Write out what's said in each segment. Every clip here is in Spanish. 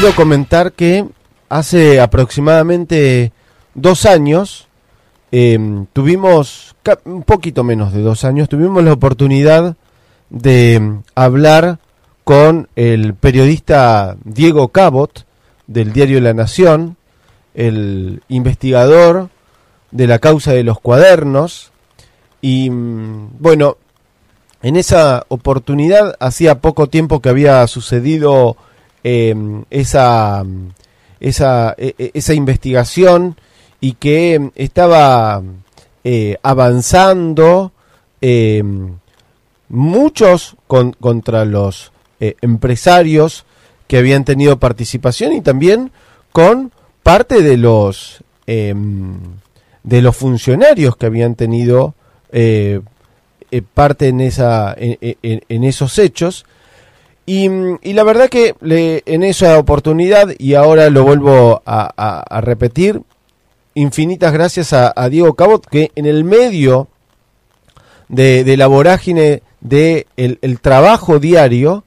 quiero comentar que hace aproximadamente dos años em, tuvimos, un poquito menos de dos años, tuvimos la oportunidad de em, hablar con el periodista Diego Cabot del diario La Nación, el investigador de la causa de los cuadernos, y mm, bueno, en esa oportunidad hacía poco tiempo que había sucedido em, esa, esa, e, e, esa investigación y que em, estaba eh, avanzando em, muchos contra los eh, empresarios que habían tenido participación y también con parte de los de los funcionarios que habían tenido eh, parte en, esa, en, esos hechos. Y, la verdad que le, en esa oportunidad, y ahora lo vuelvo a, repetir, infinitas gracias a, Diego Cabot, que en el medio de, la vorágine de el, trabajo diario,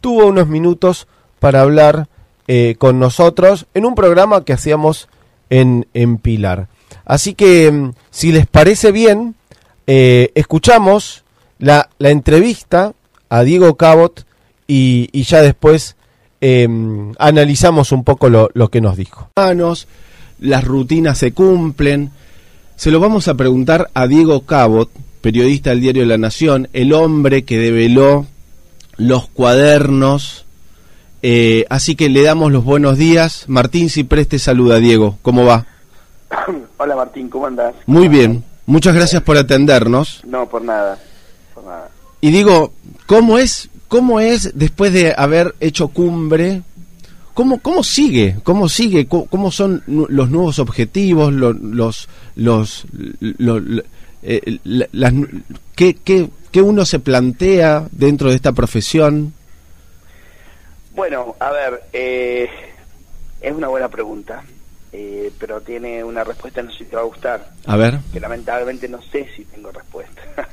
tuvo unos minutos para hablar eh, con nosotros en un programa que hacíamos en, Pilar. Así que, si les parece bien, eh, escuchamos la, entrevista a Diego Cabot y, ya después em, analizamos un poco lo, lo, que nos dijo. Las rutinas se cumplen. Se lo vamos a preguntar a Diego Cabot, periodista del diario La Nación, el hombre que develó los cuadernos. Eh, así que le damos los buenos días. Martín Ciprés te saluda, Diego. ¿Cómo va? Hola Martín, ¿cómo andas? Muy bien. Muchas gracias por atendernos. No, por nada, Y digo, ¿cómo es, cómo es después de haber hecho cumbre? ¿Cómo, cómo sigue? ¿Cómo sigue? ¿Cómo, son los nuevos objetivos? Los, los, los, eh, las, ¿qué, qué, uno se plantea dentro de esta profesión? Bueno, a ver, eh, es una buena pregunta. Eh, pero tiene una respuesta, no sé si te va a gustar. A ver. Que lamentablemente no sé si tengo respuesta.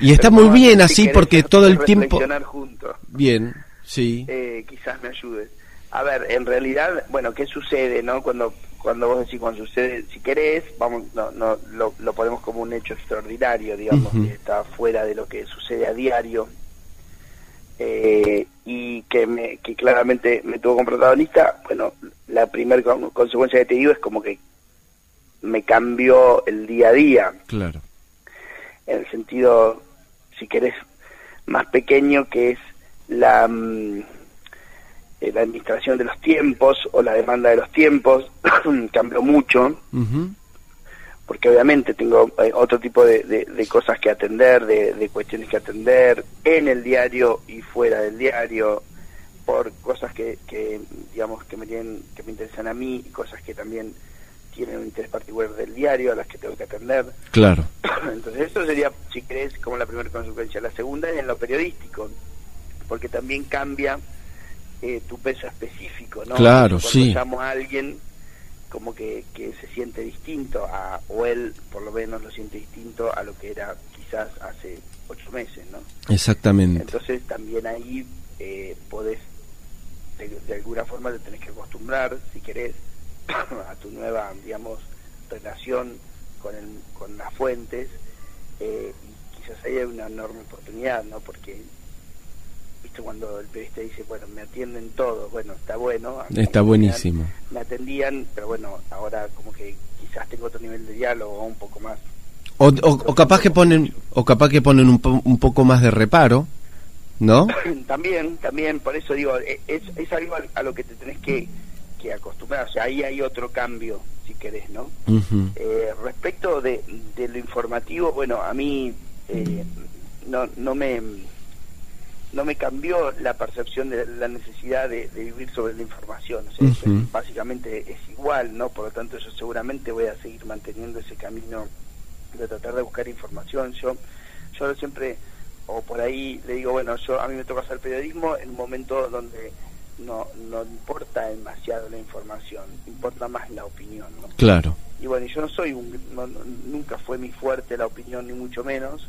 y está muy bien así porque todo el tiempo... juntos. Bien, sí. Eh, quizás me ayude. A ver, en realidad, bueno, ¿qué sucede, no? Cuando cuando vos decís cuando sucede, si querés, vamos, no, no, lo, lo ponemos como un hecho extraordinario, digamos, que está fuera de lo que sucede a diario eh, y que, me, que claramente me tuvo como protagonista, bueno, la primera consecuencia que te digo es como que me cambió el día a día. Claro. En el sentido, si querés, más pequeño que es la, mm, eh, la administración de los tiempos o la demanda de los tiempos, cambió mucho. Porque obviamente tengo eh, otro tipo de, cosas que atender, de, cuestiones que atender en el diario y fuera del diario, por cosas que, digamos que me tienen, que me interesan a mí y cosas que también tienen un interés particular del diario a las que tengo que atender. Claro. Entonces eso sería, si crees, como la primera consecuencia. La segunda es en lo periodístico, porque también cambia eh, tu peso específico, ¿no? Claro, Cuando sí. llamo a alguien como que, que se siente distinto a, o él por lo menos lo siente distinto a lo que era quizás hace ocho meses, ¿no? Exactamente. Entonces también ahí eh, podés, de, alguna forma te tenés que acostumbrar, si querés, a tu nueva, digamos, relación con, el, con las fuentes, eh, y quizás ahí hay una enorme oportunidad, ¿no? Porque ¿viste? Cuando el periodista dice, bueno, me atienden todos, bueno, está bueno. Está buenísimo. Me atendían, pero bueno, ahora como que quizás tengo otro nivel de diálogo, un poco más. O, o, capaz que ponen, o capaz que ponen un, un poco más de reparo, ¿no? también, también, por eso digo, e, es, es algo a, lo que te tenés que, que acostumbrar, o sea, ahí hay otro cambio, si querés, ¿no? eh, respecto de, de, lo informativo, bueno, a mí eh, no, no me no me cambió la percepción de la necesidad de, vivir sobre la información. básicamente es igual, ¿no? Por lo tanto, yo seguramente voy a seguir manteniendo ese camino de tratar de buscar información. Yo, yo siempre, o por ahí le digo, bueno, yo a mí me toca hacer periodismo en un momento donde no, no importa demasiado la información, importa más la opinión, ¿no? Claro. Y bueno, yo no soy un, nunca fue mi fuerte la opinión, ni mucho menos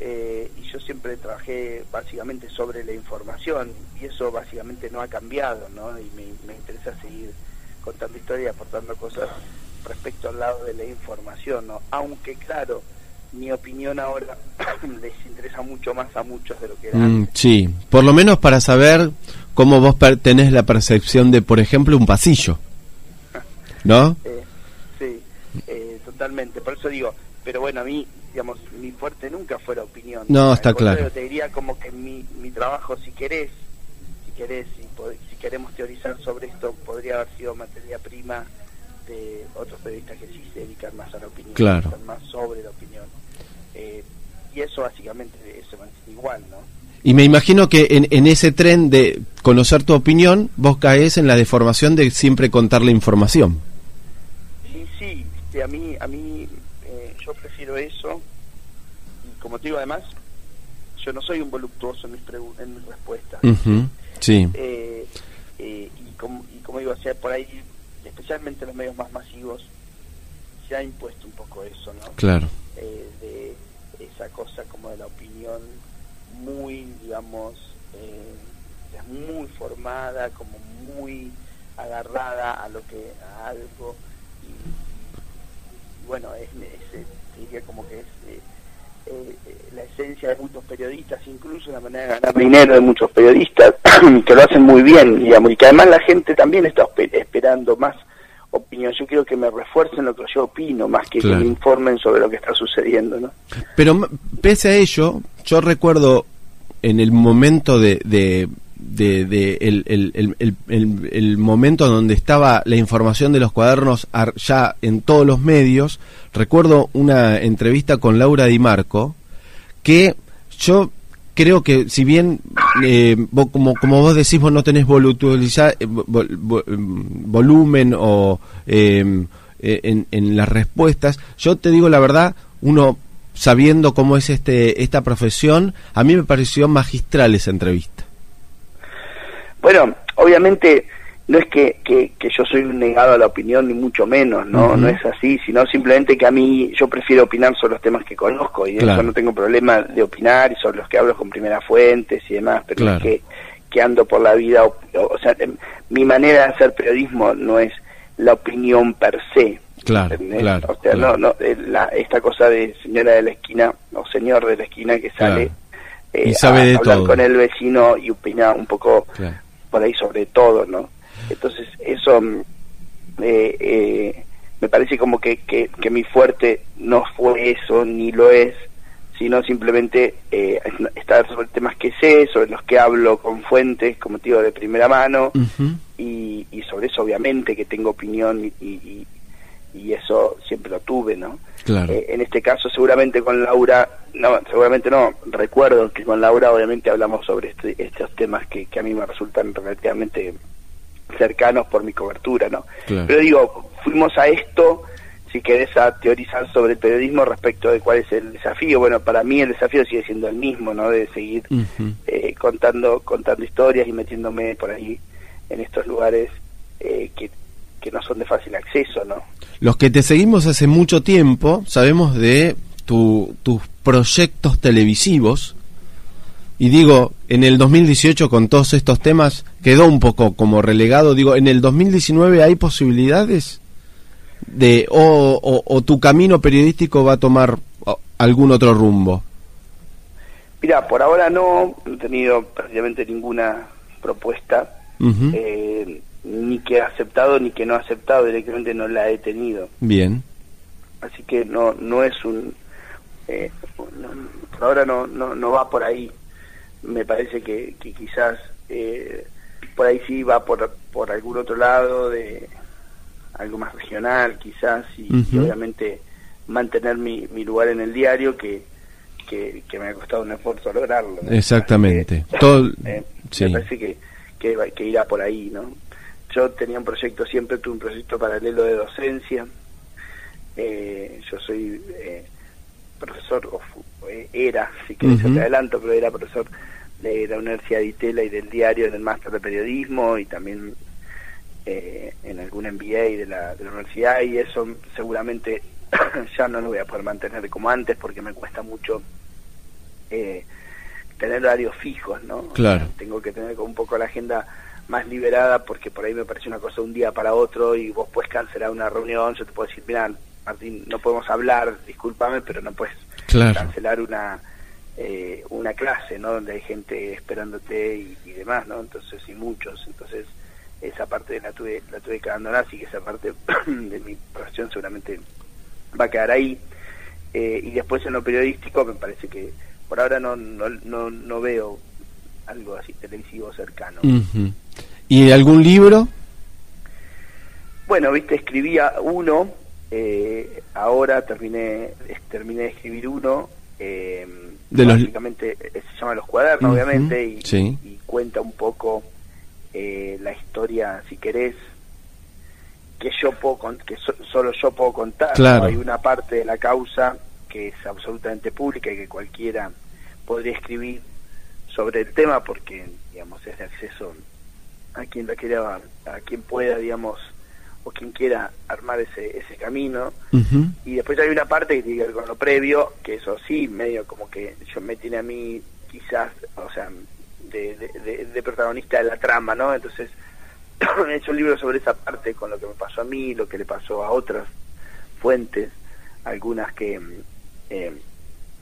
eh, y yo siempre trabajé básicamente sobre la información y eso básicamente no ha cambiado, ¿no? Y me, interesa seguir contando historias y aportando cosas respecto al lado de la información, ¿no? Aunque claro, mi opinión ahora les interesa mucho más a muchos de lo que era mm, Sí, por lo menos para saber cómo vos tenés la percepción de, por ejemplo, un pasillo, ¿no? Eh, sí, eh, totalmente. Por eso digo, pero bueno, a mí, digamos, mi fuerte nunca fue la opinión. No, está claro. Te diría como que mi, mi trabajo, si querés, si querés, si, si queremos teorizar sobre esto, podría haber sido materia prima de otros periodistas que sí se dedican más a la opinión, claro. más sobre la opinión. Eh, y eso básicamente se mantiene igual, ¿no? Y me imagino que en, en, ese tren de conocer tu opinión, vos caes en la deformación de siempre contar la información. Sí, sí, a mí, a mí yo prefiero eso. Y como te digo, además, yo no soy un voluptuoso en mis, en mis respuestas. Sí. Eh, eh, y, como, y como digo, o por ahí, especialmente los medios más masivos, se ha impuesto un poco eso, ¿no? Claro. Eh, de esa cosa como de la opinión muy, digamos, muy formada, como muy agarrada a lo que a algo y, bueno es, es, diría como que es eh, eh, la esencia de muchos periodistas, incluso la manera de ganar dinero de muchos periodistas, que lo hacen muy bien, digamos, y que además la gente también está esperando más opinión. Yo quiero que me refuercen lo que yo opino, más que que me informen sobre lo que está sucediendo, ¿no? Pero pese a ello, yo recuerdo en el momento de de, el, el, el, el, momento donde estaba la información de los cuadernos ya en todos los medios, recuerdo una entrevista con Laura Di Marco, que yo creo que si bien eh, como, como vos decís vos no tenés eh, volumen o em, eh, en, en las respuestas, yo te digo la verdad, uno sabiendo cómo es este esta profesión, a mí me pareció magistral esa entrevista. Bueno, obviamente no es que, que, yo soy un negado a la opinión, ni mucho menos, no no es así, sino simplemente que a mí yo prefiero opinar sobre los temas que conozco y eso no tengo problema de opinar y sobre los que hablo con primeras fuentes y demás, pero es que, que ando por la vida, o, sea, em, mi manera de hacer periodismo no es la opinión per se. Claro, claro, o sea, no, no, eh, la, esta cosa de señora de la esquina o señor de la esquina que sale eh, y sabe a, de hablar con el vecino y opina un poco por ahí sobre todo, ¿no? Entonces eso mm, eh, eh, me parece como que, que, mi fuerte no fue eso, ni lo es, sino simplemente eh, estar sobre temas que sé, sobre los que hablo con fuentes, como te digo, de primera mano, y, y, sobre eso obviamente que tengo opinión y, y, y eso siempre lo tuve, ¿no? Eh, en este caso seguramente con Laura, no, seguramente no, recuerdo que con Laura obviamente hablamos sobre este, estos temas que, que a mí me resultan relativamente cercanos por mi cobertura, ¿no? Pero digo, fuimos a esto, si querés, a teorizar sobre el periodismo respecto de cuál es el desafío. Bueno, para mí el desafío sigue siendo el mismo, ¿no? De seguir eh, contando, contando historias y metiéndome por ahí en estos lugares eh, que, que no son de fácil acceso, ¿no? Los que te seguimos hace mucho tiempo sabemos de tus proyectos televisivos. Y digo, en el 2018 con todos estos temas quedó un poco como relegado. Digo, en el 2019 hay posibilidades de o, o, tu camino periodístico va a tomar algún otro rumbo. Mira, por ahora no he tenido prácticamente ninguna propuesta ni que ha aceptado ni que no ha aceptado, directamente no la he tenido. Bien. Así que no no es un... Eh, por ahora no, no, no va por ahí. Me parece que, que quizás eh, por ahí sí va por, por algún otro lado, de algo más regional quizás, y, obviamente mantener mi, mi lugar en el diario que, que, me ha costado un esfuerzo lograrlo. Exactamente. Todo, eh, Me parece que, que, que irá por ahí, ¿no? Yo tenía un proyecto, siempre tuve un proyecto paralelo de docencia. Eh, yo soy eh, profesor, o eh, era, si querés te adelanto, pero era profesor de la Universidad de Itela y del diario del máster de periodismo y también en algún MBA de la, de la universidad y eso seguramente ya no lo voy a poder mantener como antes porque me cuesta mucho eh, tener horarios fijos, ¿no? Claro. tengo que tener un poco la agenda más liberada porque por ahí me parece una cosa un día para otro y vos puedes cancelar una reunión, yo te puedo decir, mira, Martín, no podemos hablar, discúlpame, pero no puedes cancelar una eh, una clase, ¿no? Donde hay gente esperándote y, demás, ¿no? Entonces, y muchos, entonces esa parte la tuve, la tuve que abandonar, así que esa parte de mi profesión seguramente va a quedar ahí. Eh, y después en lo periodístico me parece que por ahora no, no, no, no veo algo así televisivo cercano. ¿Y algún libro? Bueno, viste, escribía uno, eh, ahora terminé, terminé de escribir uno, eh, básicamente eh, se llama Los Cuadernos, obviamente, y, cuenta un poco eh, la historia, si querés, que yo puedo que solo yo puedo contar. Hay una parte de la causa que es absolutamente pública y que cualquiera podría escribir sobre el tema porque, digamos, es de acceso a quien la quiera, a quien pueda, digamos, o quien quiera armar ese, ese camino. Y después hay una parte que tiene que ver con lo previo, que eso sí, medio como que yo me tiene a mí quizás, o sea, de, de, protagonista de la trama, ¿no? Entonces, he hecho un libro sobre esa parte, con lo que me pasó a mí, lo que le pasó a otras fuentes, algunas que... Eh,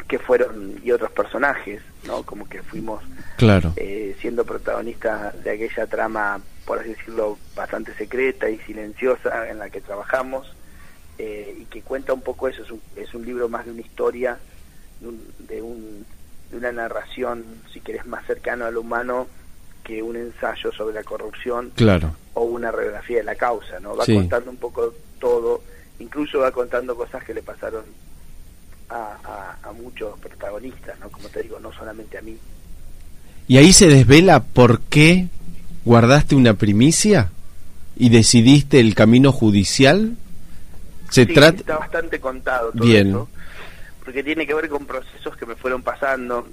que fueron y otros personajes, ¿no? Como que fuimos claro. eh, siendo protagonistas de aquella trama, por así decirlo, bastante secreta y silenciosa en la que trabajamos eh, y que cuenta un poco eso. Es un, es un libro más de una historia, de, un, de, una narración, si querés, más cercano a lo humano que un ensayo sobre la corrupción claro. o una radiografía de la causa, ¿no? Va contando un poco todo, incluso va contando cosas que le pasaron a, muchos protagonistas, ¿no? Como te digo, no solamente a mí. ¿Y ahí se desvela por qué guardaste una primicia y decidiste el camino judicial? Se trata está bastante contado todo Bien. eso, porque tiene que ver con procesos que me fueron pasando,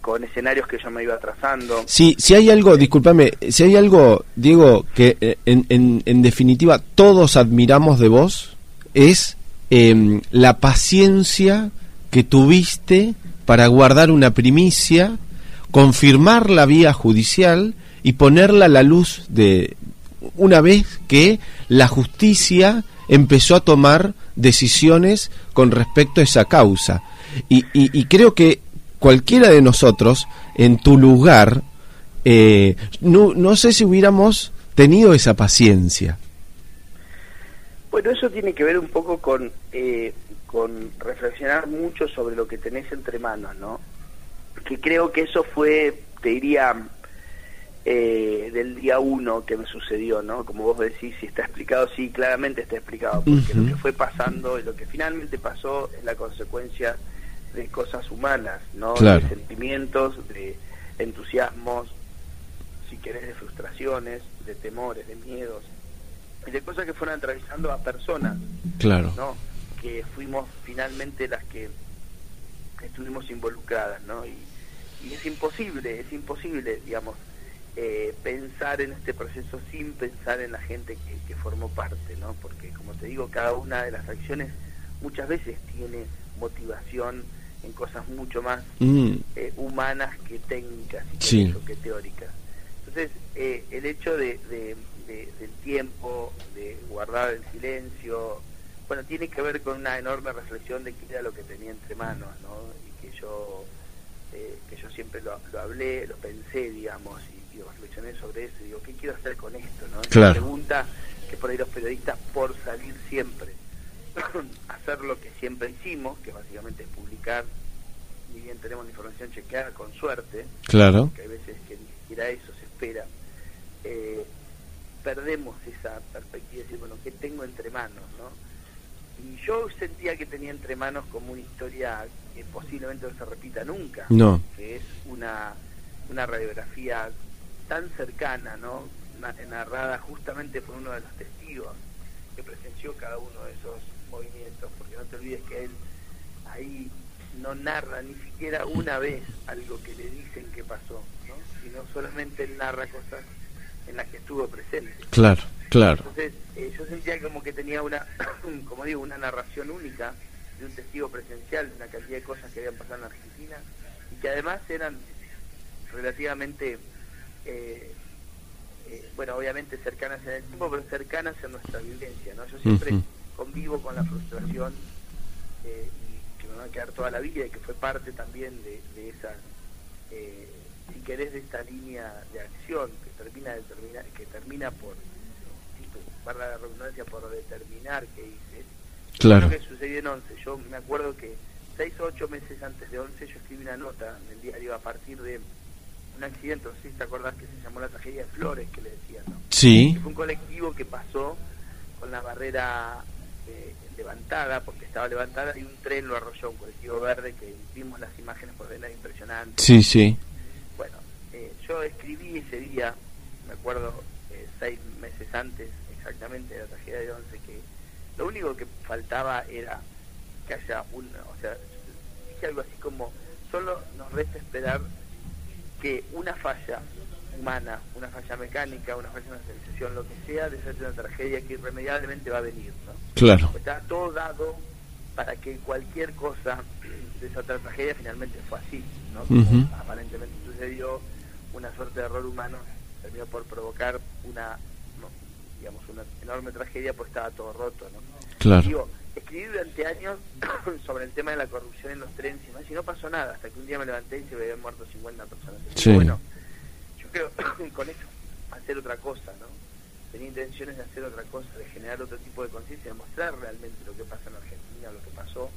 con escenarios que yo me iba trazando. Sí, si hay algo, discúlpame, si hay algo, Diego, que eh, en, en, en definitiva todos admiramos de vos, es Em, la paciencia que tuviste para guardar una primicia, confirmar la vía judicial y ponerla a la luz de una vez que la justicia empezó a tomar decisiones con respecto a esa causa. Y, creo que cualquiera de nosotros, en tu lugar, eh, no, no sé si hubiéramos tenido esa paciencia. Bueno, eso tiene que ver un poco con, eh, con reflexionar mucho sobre lo que tenés entre manos, ¿no? Que creo que eso fue, te diría, eh, del día uno que me sucedió, ¿no? Como vos decís, si está explicado, sí, claramente está explicado, porque lo que fue pasando y lo que finalmente pasó es la consecuencia de cosas humanas, ¿no? De sentimientos, de entusiasmos, si querés, de frustraciones, de temores, de miedos y de cosas que fueron atravesando a personas. Claro. ¿no? Que fuimos finalmente las que estuvimos involucradas, ¿no? Y, es imposible, es imposible, digamos, eh, pensar en este proceso sin pensar en la gente que, formó parte, ¿no? Porque, como te digo, cada una de las acciones muchas veces tiene motivación en cosas mucho más mm. eh, humanas que técnicas y que teóricas. Entonces, eh, el hecho de, del tiempo, de guardar el silencio, bueno, tiene que ver con una enorme reflexión de qué era lo que tenía entre manos, ¿no? Y que yo, eh, que yo siempre lo, hablé, lo pensé, digamos, y, reflexioné sobre eso, y digo, ¿qué quiero hacer con esto, no? Claro. pregunta que por ahí los periodistas, por salir siempre, hacer lo que siempre hicimos, que básicamente es publicar, ni bien tenemos información chequeada, con suerte, claro. que hay veces que ni siquiera eso se espera, eh, perdemos esa perspectiva de decir, bueno, ¿qué tengo entre manos? ¿no? Y yo sentía que tenía entre manos como una historia que posiblemente no se repita nunca, no. que es una, una radiografía tan cercana, ¿no? narrada justamente por uno de los testigos que presenció cada uno de esos movimientos, porque no te olvides que él ahí no narra ni siquiera una vez algo que le dicen que pasó, ¿no? sino solamente él narra cosas en las que estuvo presente. Claro, claro. Entonces, eh, yo sentía como que tenía una, como digo, una narración única de un testigo presencial de una cantidad de cosas que habían pasado en Argentina y que además eran relativamente, eh, eh, bueno, obviamente cercanas en el tiempo, pero cercanas en nuestra vivencia, ¿no? Yo siempre convivo con la frustración eh, y que me va a quedar toda la vida y que fue parte también de, de esa, si querés, de esta línea de acción que termina, determina, que termina por, para la redundancia, por determinar qué hice. Claro. Lo que sucedió en 11, yo me acuerdo que seis o ocho meses antes de 11 yo escribí una nota en el diario a partir de un accidente, no sé si te acordás que se llamó la tragedia de Flores, que le decían, ¿no? Sí. fue un colectivo que pasó con la barrera eh, levantada, porque estaba levantada, y un tren lo arrolló, un colectivo verde, que vimos las imágenes por ver, impresionante. Sí, sí. Yo escribí ese día, me acuerdo, eh, seis meses antes exactamente de la tragedia de 11, que lo único que faltaba era que haya un, o sea, dije algo así como, solo nos resta esperar que una falla humana, una falla mecánica, una falla en la civilización, lo que sea, desate una tragedia que irremediablemente va a venir, ¿no? Claro. Está todo dado para que cualquier cosa de esa tragedia finalmente fue así, ¿no? Aparentemente sucedió una suerte de error humano, terminó por provocar una, digamos, una enorme tragedia, pues estaba todo roto, ¿no? Claro escribí durante años sobre el tema de la corrupción en los trenes y más, y no pasó nada, hasta que un día me levanté y se habían muerto 50 personas. bueno, yo creo con eso hacer otra cosa, ¿no? Tenía intenciones de hacer otra cosa, de generar otro tipo de conciencia, de mostrar realmente lo que pasa en Argentina, lo que pasó,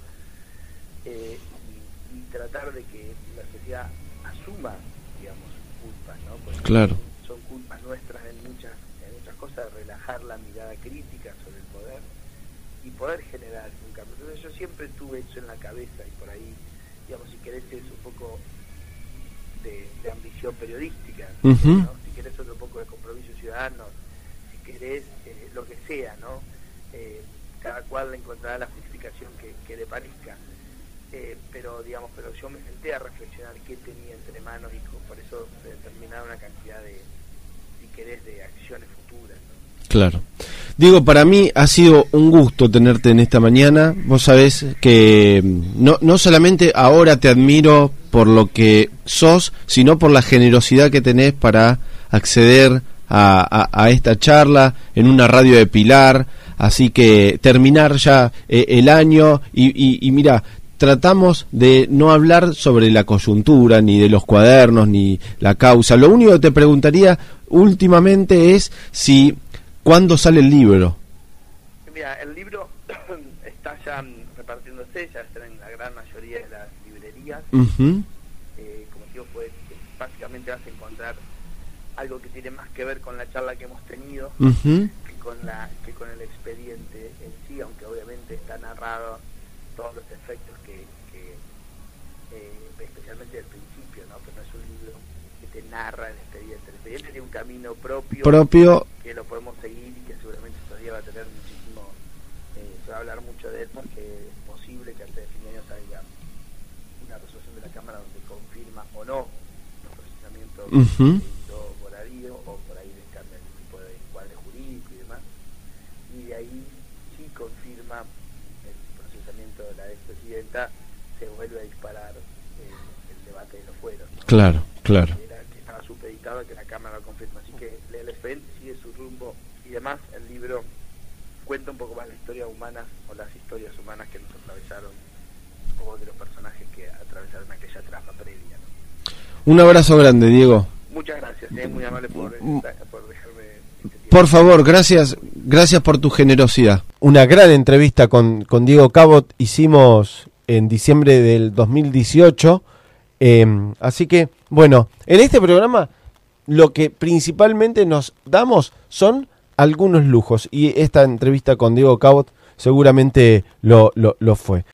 eh, y, tratar de que la sociedad asuma, digamos, culpas, ¿no? Porque claro. son culpas nuestras en muchas, en muchas cosas, relajar la mirada crítica sobre el poder y poder generar un cambio. Entonces yo siempre tuve eso en la cabeza y por ahí, digamos, si querés es un poco de, ambición periodística, si querés otro poco de compromiso ciudadano, si querés eh, lo que sea, ¿no? Eh, cada cual encontrará la justificación que, le parezca. Eh, pero digamos, pero yo me senté a reflexionar qué tenía entre manos y por eso determinar una cantidad de, si querés, de acciones futuras. Claro. Diego, para mí ha sido un gusto tenerte en esta mañana. Vos sabés que mm, no, no solamente ahora te admiro por lo que sos, sino por la generosidad que tenés para acceder a, esta charla en una radio de Pilar. Así que terminar ya eh, el año y, y mira, tratamos de no hablar sobre la coyuntura, ni de los cuadernos, ni la causa. Lo único que te preguntaría últimamente es si ¿Cuándo sale el libro? Mira, el libro está ya repartiéndose, ya está en la gran mayoría de las librerías. eh, como digo, pues básicamente vas a encontrar algo que tiene más que ver con la charla que hemos tenido que con la que con el expediente en sí, aunque obviamente está narrado todos los efectos que, que eh, especialmente del principio, ¿no? Que no es un libro que te narra el expediente. El expediente tiene un camino propio. Propio que lo podemos seguir y que seguramente todavía va a tener muchísimo, eh, se va a hablar mucho de él porque es posible que antes de fin de año salga una resolución de la Cámara donde confirma o no los procesamientos uh por ahí o por ahí le cambia el tipo de encuadre jurídico y demás. Y de ahí si confirma el procesamiento de la expresidenta, se vuelve a disparar el, el debate de los fueros. Claro, claro. Era que estaba supeditado a que la Cámara lo confirma. Así que el expediente su rumbo y demás, el libro cuenta un poco más la historia humana o las historias humanas que nos atravesaron o de los personajes que atravesaron aquella trama previa. Un abrazo grande, Diego. Muchas gracias, es muy amable por, mm. por dejarme. Este por favor, gracias, gracias por tu generosidad. Una gran entrevista con, con Diego Cabot hicimos en diciembre del 2018. Em, así que, bueno, en este programa lo que principalmente nos damos son algunos lujos y esta entrevista con Diego Cabot seguramente lo, lo, lo fue.